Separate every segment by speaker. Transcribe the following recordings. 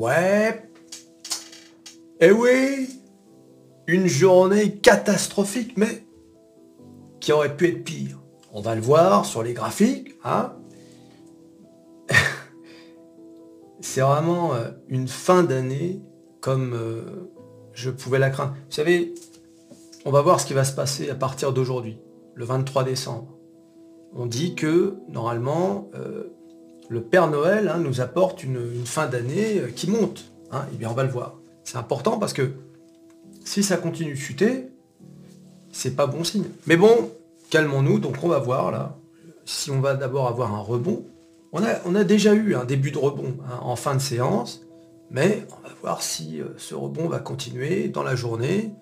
Speaker 1: Ouais. Eh oui, une journée catastrophique, mais qui aurait pu être pire. On va le voir sur les graphiques. Hein C'est vraiment euh, une fin d'année comme euh, je pouvais la craindre. Vous savez, on va voir ce qui va se passer à partir d'aujourd'hui, le 23 décembre. On dit que normalement, euh, le Père Noël hein, nous apporte une, fin d'année qui monte. Hein. Eh bien, on va le voir. C'est important parce que si ça continue de chuter, c'est pas bon signe. Mais bon, calmons-nous, donc on va voir là, si on va d'abord avoir un rebond. On a, déjà eu un début de rebond hein, en fin de séance, mais on va voir si euh, ce rebond va continuer dans la journée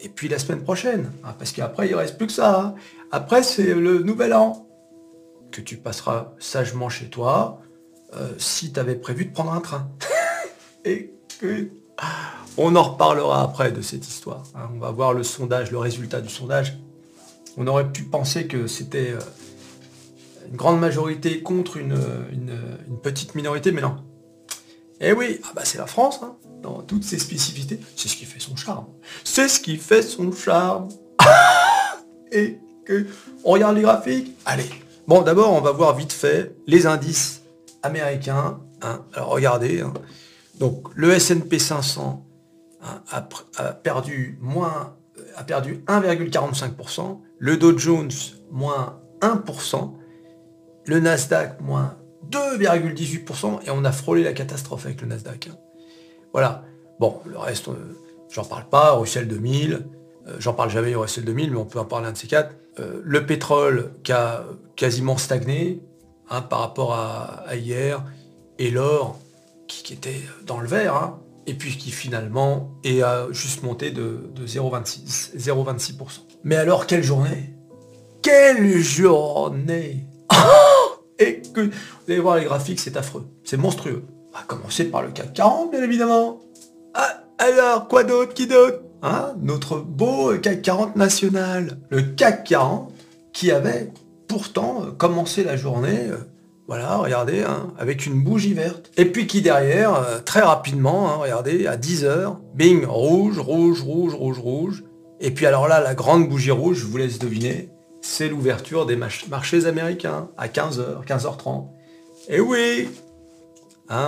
Speaker 1: et puis la semaine prochaine. Parce qu'après, il reste plus que ça. Après, c'est le nouvel an que tu passeras sagement chez toi euh, si tu avais prévu de prendre un train. et que... On en reparlera après de cette histoire. On va voir le sondage, le résultat du sondage. On aurait pu penser que c'était euh, une grande majorité contre une, petite minorité, mais non. Eh oui, ah bah c'est la France, hein, dans toutes ses spécificités. C'est ce qui fait son charme. C'est ce qui fait son charme. Et que on regarde les graphiques. Allez. Bon, d'abord, on va voir vite fait les indices américains. Hein. Alors regardez. Hein. Donc le S&P 500 a, perdu a perdu 1,45%, le Dow Jones moins 1%, le Nasdaq moins 2,18% et on a frôlé la catastrophe avec le Nasdaq. Voilà. Bon, le reste, euh, j'en parle pas, Russell 2000, euh, j'en parle jamais Russell 2000, mais on peut en parler un de ces quatre. Euh, le pétrole qui a quasiment stagné hein, par rapport à, hier, et l'or qui, était dans le vert, hein, et puis qui finalement est à juste monté de, 0,26%. Mais alors quelle journée Quelle journée Et que vous allez voir les graphiques, c'est affreux, c'est monstrueux. On va commencer par le CAC 40, bien évidemment. Ah, alors, quoi d'autre Qui d'autre? Hein Notre beau CAC 40 national. Le CAC 40 qui avait pourtant commencé la journée euh, voilà, regardez, hein, avec une bougie verte. Et puis qui derrière, euh, très rapidement, hein, regardez, à 10h, bing, rouge, rouge, rouge, rouge, rouge. Et puis alors là, la grande bougie rouge, je vous laisse deviner, c'est l'ouverture des marchés américains à 15h, 15h30. Et oui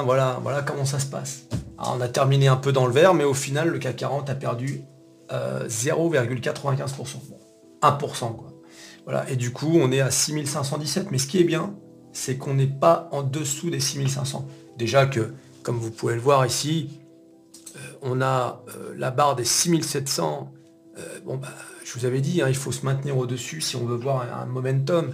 Speaker 1: voilà, voilà comment ça se passe. On a terminé un peu dans le vert, mais au final, le CAC 40 a perdu 0,95%. Euh, 1% quoi. Voilà, et du coup, on est à 6517. Mais ce qui est bien, c'est qu'on n'est pas en dessous des 6500. Déjà que, comme vous pouvez le voir ici, euh, on a euh, la barre des 6700. Euh, bon, bah, je vous avais dit, hein, il faut se maintenir au-dessus si on veut voir un, momentum.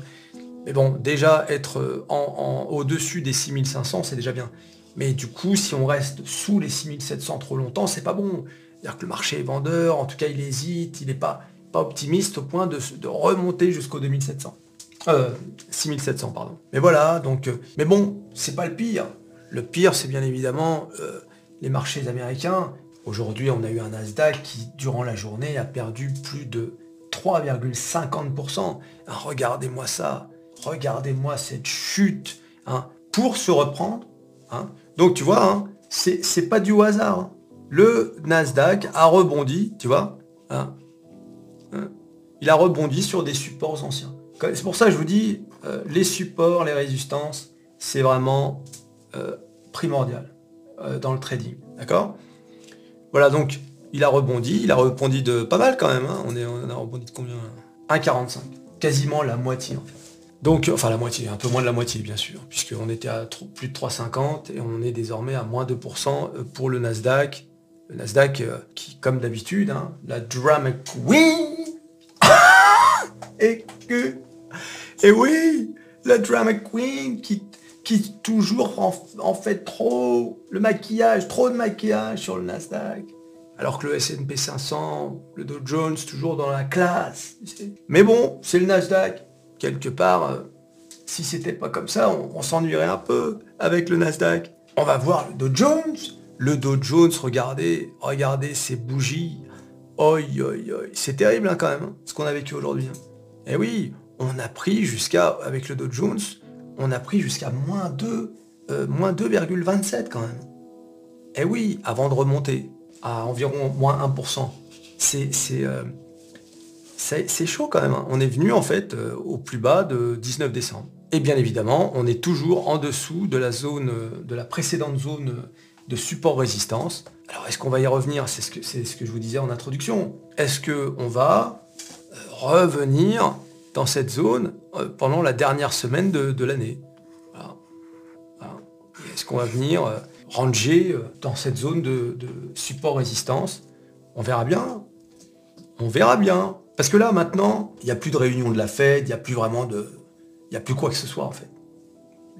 Speaker 1: Mais bon, déjà être au-dessus des 6500, c'est déjà bien. Mais du coup, si on reste sous les 6700 trop longtemps, c'est pas bon. C'est-à-dire que le marché est vendeur, en tout cas il hésite, il n'est pas, optimiste au point de, remonter jusqu'au 2700. 6700, euh, pardon. Mais voilà, donc... Euh, mais bon, c'est pas le pire. Le pire, c'est bien évidemment euh, les marchés américains. Aujourd'hui, on a eu un Nasdaq qui, durant la journée, a perdu plus de 3,50%. Ah, regardez-moi ça. Regardez-moi cette chute. Hein, pour se reprendre. Hein. Donc, tu vois, hein, c'est pas du hasard. Hein. Le Nasdaq a rebondi, tu vois. il a rebondi sur des supports anciens. C'est pour ça que je vous dis, euh, les supports, les résistances, c'est vraiment euh, primordial euh, dans le trading. D'accord? Voilà, donc il a rebondi, il a rebondi de pas mal quand même. On, est, on a rebondi de combien? 1,45. Quasiment la moitié en fait. Donc, enfin la moitié, un peu moins de la moitié bien sûr, puisqu'on était à plus de 3,50 et on est désormais à moins 2% pour le Nasdaq. Le Nasdaq qui, comme d'habitude, hein, la drama queen, et que et oui, la drama queen qui, qui toujours en, fait trop le maquillage, trop de maquillage sur le Nasdaq. Alors que le S&P 500, le Dow Jones, toujours dans la classe. Mais bon, c'est le Nasdaq. Quelque part, euh, si c'était pas comme ça, on, s'ennuierait un peu avec le Nasdaq. On va voir le Dow Jones. Le Dow Jones, regardez, regardez ces bougies. Oi, oi, oi. C'est terrible hein, quand même, hein, ce qu'on a vécu aujourd'hui. Hein. Eh oui, on a pris jusqu'à, avec le Dow Jones, on a pris jusqu'à moins 2, euh, moins 2,27 quand même. Eh oui, avant de remonter à environ moins 1%. Euh, c'est c'est chaud quand même. hein. On est venu en fait euh, au plus bas de 19 décembre. Et bien évidemment, on est toujours en dessous de la zone, euh, de la précédente zone euh, de support résistance. Alors est-ce qu'on va y revenir? C'est ce, que- je vous disais en introduction. Est-ce qu'on va revenir dans cette zone pendant la dernière semaine de, l'année? Est-ce qu'on va venir ranger dans cette zone de, de support résistance? On verra bien. On verra bien. Parce que là, maintenant, il n'y a plus de réunion de la Fed, il n'y a plus vraiment de... Il n'y a plus quoi que ce soit, en fait.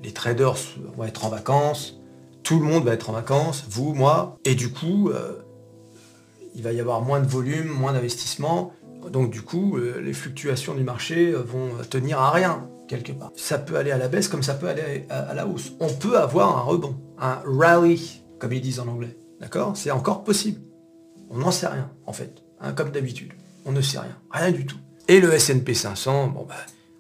Speaker 1: Les traders vont être en vacances, tout le monde va être en vacances, vous, moi, et du coup, euh, il va y avoir moins de volume, moins d'investissement, donc du coup, euh, les fluctuations du marché euh, vont tenir à rien, quelque part. Ça peut aller à la baisse comme ça peut aller à, la hausse. On peut avoir un rebond, un rally, comme ils disent en anglais. D'accord? C'est encore possible. On n'en sait rien, en fait, hein, comme d'habitude. On ne sait rien, rien du tout. Et le S&P 500, bon bah,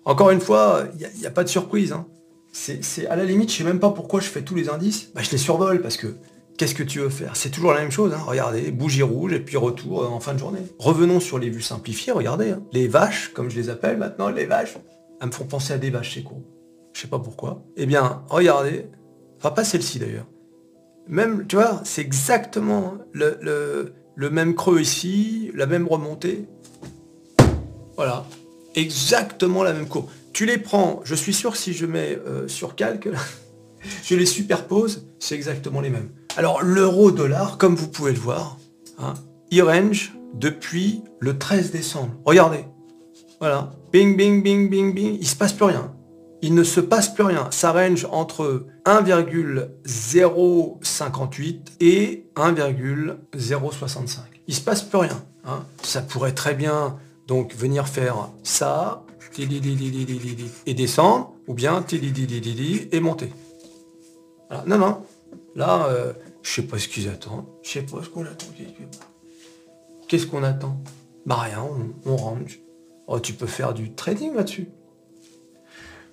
Speaker 1: encore une fois, il n'y a, pas de surprise. hein. C'est à la limite, je sais même pas pourquoi je fais tous les indices. Bah, je les survole parce que qu'est-ce que tu veux faire? C'est toujours la même chose. hein. Regardez, bougie rouge et puis retour euh, en fin de journée. Revenons sur les vues simplifiées. Regardez, hein. les vaches, comme je les appelle maintenant, les vaches, elles me font penser à des vaches, c'est con. Je sais pas pourquoi. Eh bien, regardez. Enfin, pas celle-ci d'ailleurs. Même, tu vois, c'est exactement le- le même creux ici, la même remontée. Voilà. Exactement la même courbe. Tu les prends, je suis sûr si je mets euh, sur calque, je les superpose, c'est exactement les mêmes. Alors l'euro-dollar, comme vous pouvez le voir, hein, il range depuis le 13 décembre. Regardez. Voilà. Bing, bing, bing, bing, bing. Il se passe plus rien. Il ne se passe plus rien. Ça range entre 1,058 et 1,065. Il se passe plus rien. hein. Ça pourrait très bien donc venir faire ça et descendre, ou bien et monter. Non, non. Là, euh, je sais pas ce qu'ils attendent. Je sais pas ce qu'on attend. Qu'est-ce qu'on attend Bah rien, on, on range. Oh, tu peux faire du trading là-dessus.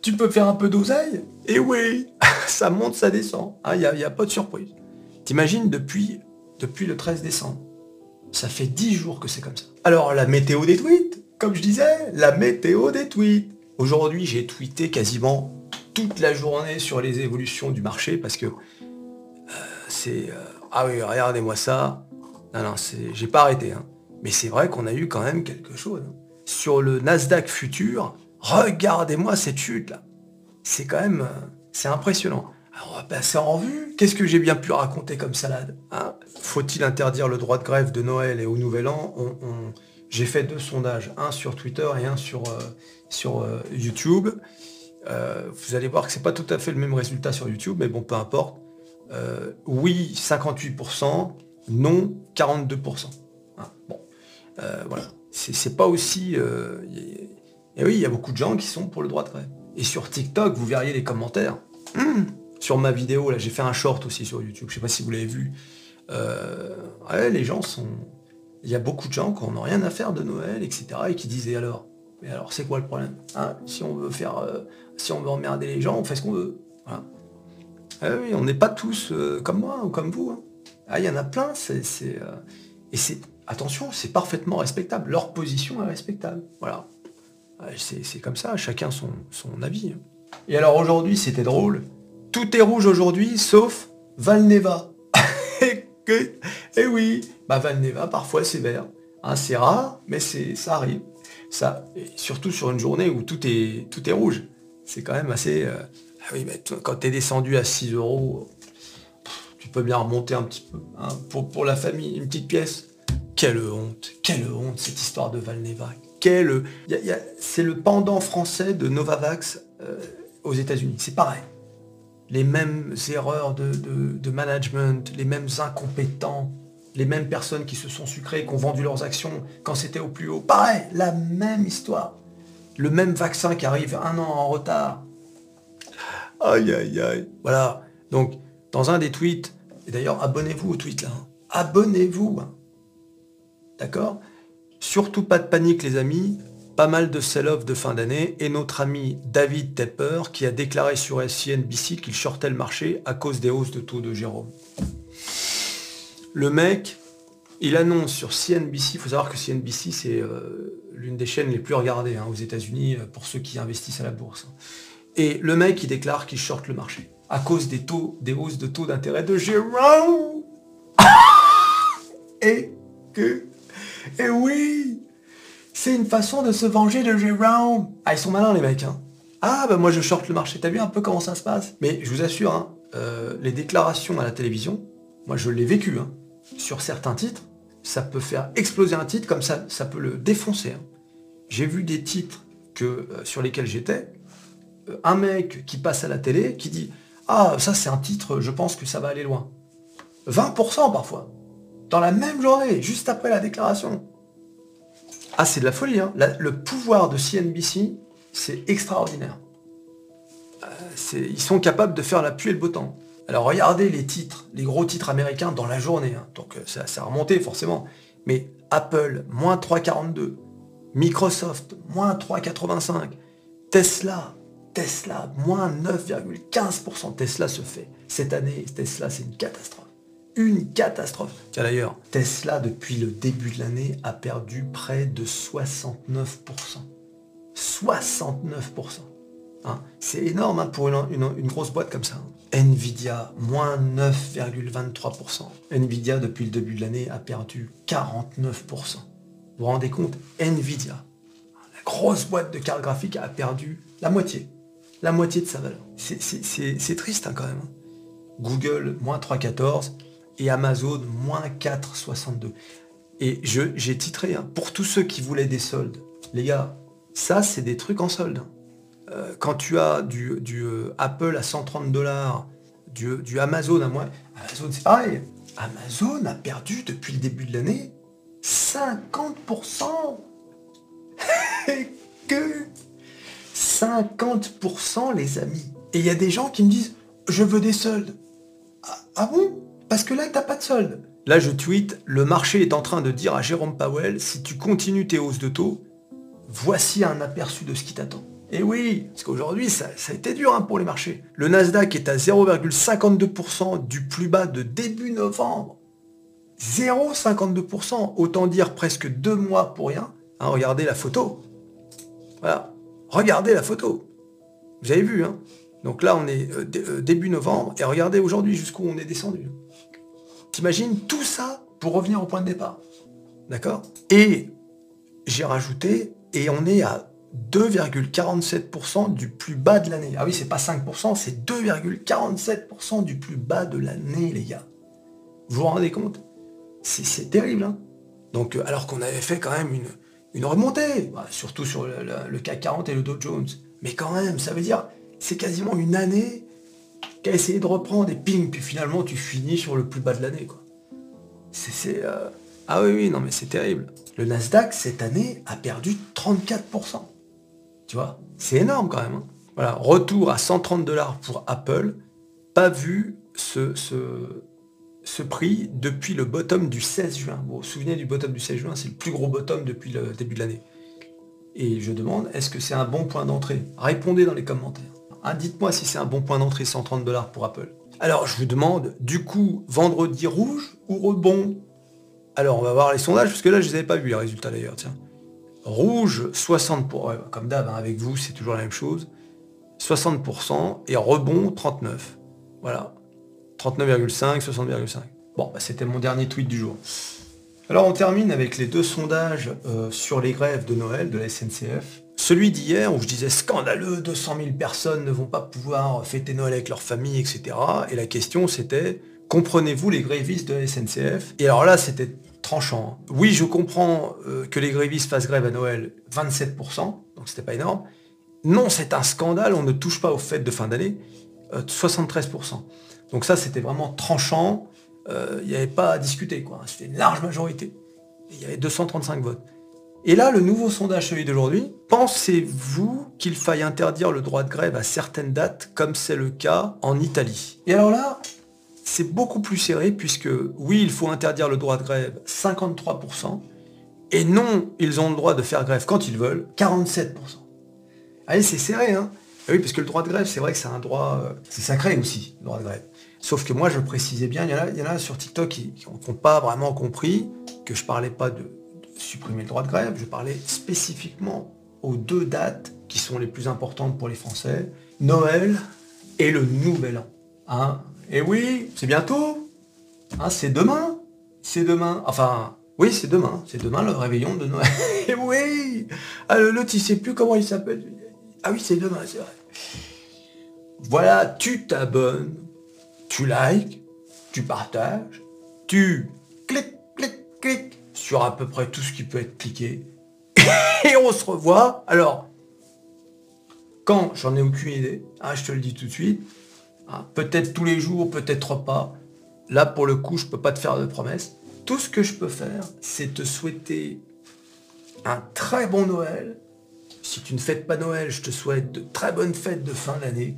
Speaker 1: Tu peux faire un peu d'oseille Et oui Ça monte, ça descend. Il n'y a, pas de surprise. T'imagines depuis, depuis le 13 décembre. Ça fait 10 jours que c'est comme ça. Alors la météo des tweets, comme je disais, la météo des tweets. Aujourd'hui j'ai tweeté quasiment toute la journée sur les évolutions du marché parce que euh, c'est... euh, ah oui, regardez-moi ça. Non, non, j'ai pas arrêté. hein. Mais c'est vrai qu'on a eu quand même quelque chose. hein. Sur le Nasdaq futur, regardez-moi cette chute là. C'est quand même... euh, c'est impressionnant. Alors on va passer en revue. Qu'est-ce que j'ai bien pu raconter comme salade hein? Faut-il interdire le droit de grève de Noël et au Nouvel An? J'ai fait deux sondages, un sur Twitter et un sur, euh, sur euh, YouTube. Vous allez voir que c'est pas tout à fait le même résultat sur YouTube, mais bon, peu importe. Oui, 58%, non, 42%. Hein, bon, voilà. C'est pas aussi... et oui, il y a beaucoup de gens qui sont pour le droit de grève. Et sur TikTok, vous verriez les commentaires. Hum, sur ma vidéo, là, j'ai fait un short aussi sur YouTube. Je sais pas si vous l'avez vu. Euh, les gens sont... Il y a beaucoup de gens qui n'ont rien à faire de Noël, etc. et qui disent, et alors Mais alors, c'est quoi le problème? Hein Si on veut faire... euh, si on veut emmerder les gens, on fait ce qu'on veut. Ah oui, on n'est pas tous euh, comme moi ou comme vous. hein. Ah, il y en a plein, c'est... Et c'est... Attention, c'est parfaitement respectable. Leur position est respectable. Voilà. C'est comme ça, chacun son, avis. Et alors aujourd'hui, c'était drôle. Tout est rouge aujourd'hui, sauf Valneva. et, et oui, bah Valneva, parfois c'est vert. Hein, c'est rare, mais ça arrive. Ça, surtout sur une journée où tout est, tout est rouge. C'est quand même assez... euh, Ah oui, mais quand tu es descendu à 6 euros, tu peux bien remonter un petit peu. hein, pour, pour la famille, une petite pièce. Quelle honte, quelle honte cette histoire de Valneva. C'est le pendant français de Novavax euh, aux États-Unis. C'est pareil. Les mêmes erreurs de, de- de management, les mêmes incompétents, les mêmes personnes qui se sont sucrées, qui ont vendu leurs actions quand c'était au plus haut. Pareil, la même histoire. Le même vaccin qui arrive un an en retard. Aïe, aïe, aïe. Voilà. Donc, dans un des tweets, et d'ailleurs, abonnez-vous au tweet là. hein. Abonnez-vous. hein. D'accord? Surtout pas de panique les amis, pas mal de sell-off de fin d'année et notre ami David Tepper qui a déclaré sur CNBC qu'il shortait le marché à cause des hausses de taux de Jérôme. le mec, il annonce sur CNBC, il faut savoir que CNBC, c'est euh, l'une des chaînes les plus regardées hein, aux États-Unis euh, pour ceux qui investissent à la bourse. Et le mec, il déclare qu'il short le marché à cause des taux, des hausses de taux d'intérêt de Jérôme. et que, et oui, c'est une façon de se venger de Jérôme. Ah, ils sont malins les mecs. Hein. Ah, bah moi je short le marché. T'as vu un peu comment ça se passe? Mais je vous assure, hein, euh, les déclarations à la télévision, moi je l'ai vécu. Hein. sur certains titres, ça peut faire exploser un titre comme ça, ça peut le défoncer. J'ai vu des titres que, euh, sur lesquels j'étais, euh, un mec qui passe à la télé qui dit Ah, ça c'est un titre, je pense que ça va aller loin. 20% parfois. Dans la même journée, juste après la déclaration. Ah, c'est de la folie. Hein. le pouvoir de CNBC, c'est extraordinaire. Euh, ils sont capables de faire la pluie et le beau temps. Alors regardez les titres, les gros titres américains dans la journée. Hein. Donc euh, ça, ça a remonté forcément. Mais Apple, moins 3,42. Microsoft, moins 3,85. Tesla, Tesla, moins 9,15%. Tesla se fait. Cette année, Tesla, c'est une catastrophe. Une catastrophe. Tiens d'ailleurs, Tesla, depuis le début de l'année, a perdu près de 69%. 69%. Hein. C'est énorme hein, pour une, grosse boîte comme ça. Nvidia, moins 9,23%. Nvidia, depuis le début de l'année, a perdu 49%. Vous vous rendez compte Nvidia, la grosse boîte de cartes graphiques, a perdu la moitié. La moitié de sa valeur. C'est triste hein, quand même. Google, moins 3,14 et Amazon, moins 4,62. Et j'ai titré, pour tous ceux qui voulaient des soldes, les gars, ça c'est des trucs en solde. Euh, quand tu as du, euh, Apple à 130 dollars, du, Amazon à moins, Amazon c'est. Amazon a perdu depuis le début de l'année 50%. que 50% les amis. Et il y a des gens qui me disent je veux des soldes. Ah, ah bon? Parce que là t'as pas de soldes. Là je tweet, le marché est en train de dire à Jérôme Powell, si tu continues tes hausses de taux, voici un aperçu de ce qui t'attend. Et oui, parce qu'aujourd'hui, ça, a été dur hein, pour les marchés. Le Nasdaq est à 0,52% du plus bas de début novembre. 0,52%, autant dire presque deux mois pour rien. Hein, regardez la photo. Voilà. Regardez la photo. Vous avez vu, hein Donc là, on est euh, euh, début novembre, et regardez aujourd'hui jusqu'où on est descendu. T'imagines tout ça pour revenir au point de départ. D'accord? Et j'ai rajouté, et on est à 2,47% du plus bas de l'année. Ah oui, c'est pas 5%, c'est 2,47% du plus bas de l'année, les gars. Vous vous rendez compte? C'est terrible. Hein Donc, euh, alors qu'on avait fait quand même une, remontée, bah, surtout sur le, CAC 40 et le Dow Jones. Mais quand même, ça veut dire, c'est quasiment une année qu'à essayé de reprendre et ping, puis finalement tu finis sur le plus bas de l'année. quoi. C'est... Euh, ah oui, oui, non mais c'est terrible. Le Nasdaq, cette année, a perdu 34%. Tu vois? C'est énorme quand même. Hein. voilà, retour à 130 dollars pour Apple. Pas vu ce, ce, prix depuis le bottom du 16 juin. Vous vous souvenez du bottom du 16 juin? C'est le plus gros bottom depuis le début de l'année. Et je demande, est-ce que c'est un bon point d'entrée? Répondez dans les commentaires. Ah, dites-moi si c'est un bon point d'entrée 130 dollars pour Apple. Alors je vous demande, du coup, vendredi rouge ou rebond? Alors on va voir les sondages, parce que là je ne les avais pas vus les résultats d'ailleurs, tiens. Rouge, 60%, pour, comme d'hab, hein, avec vous, c'est toujours la même chose. 60% et rebond 39. Voilà. 39,5, 60,5. Bon, bah, c'était mon dernier tweet du jour. Alors on termine avec les deux sondages euh, sur les grèves de Noël de la SNCF. Celui d'hier où je disais scandaleux, 200 000 personnes ne vont pas pouvoir fêter Noël avec leur famille, etc. Et la question c'était, comprenez-vous les grévistes de SNCF Et alors là c'était tranchant. Oui, je comprends euh, que les grévistes fassent grève à Noël 27%, donc c'était pas énorme. Non, c'est un scandale, on ne touche pas aux fêtes de fin d'année, 73%. Euh, donc ça, c'était vraiment tranchant, euh, il n'y avait pas à discuter, quoi. C'était une large majorité. Il y avait 235 votes. Et là, le nouveau sondage, celui d'aujourd'hui, pensez-vous qu'il faille interdire le droit de grève à certaines dates, comme c'est le cas en Italie? Et alors là, c'est beaucoup plus serré puisque oui, il faut interdire le droit de grève 53%, et non, ils ont le droit de faire grève quand ils veulent 47%. Allez, c'est serré, hein? Ah Oui, parce que le droit de grève, c'est vrai que c'est un droit, euh, c'est sacré aussi, le droit de grève. Sauf que moi, je précisais bien, il y en a, il y en a sur TikTok qui n'ont pas vraiment compris que je parlais pas de, supprimer le droit de grève, je parlais spécifiquement aux deux dates qui sont les plus importantes pour les Français, Noël et le Nouvel An. Hein et oui, c'est bientôt. Hein, c'est demain. C'est demain. Enfin, oui, c'est demain. C'est demain le réveillon de Noël. et oui ah, L'autre, il sait plus comment il s'appelle. Ah oui, c'est demain, c'est vrai. Voilà, tu t'abonnes, tu likes, tu partages, tu cliques, cliques, cliques sur à peu près tout ce qui peut être cliqué. Et on se revoit. Alors, quand j'en ai aucune idée, hein, je te le dis tout de suite, hein, peut-être tous les jours, peut-être pas. Là, pour le coup, je peux pas te faire de promesses. Tout ce que je peux faire, c'est te souhaiter un très bon Noël. Si tu ne fêtes pas Noël, je te souhaite de très bonnes fêtes de fin d'année.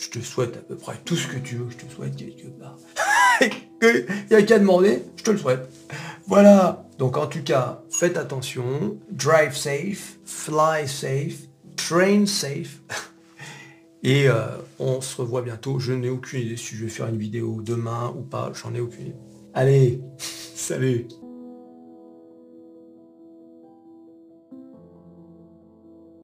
Speaker 1: Je te souhaite à peu près tout ce que tu veux, je te souhaite quelque part. Il n'y a qu'à demander, je te le souhaite. Voilà. Donc en tout cas, faites attention. Drive safe, fly safe, train safe. Et euh, on se revoit bientôt. Je n'ai aucune idée si je vais faire une vidéo demain ou pas. J'en ai aucune idée. Allez, salut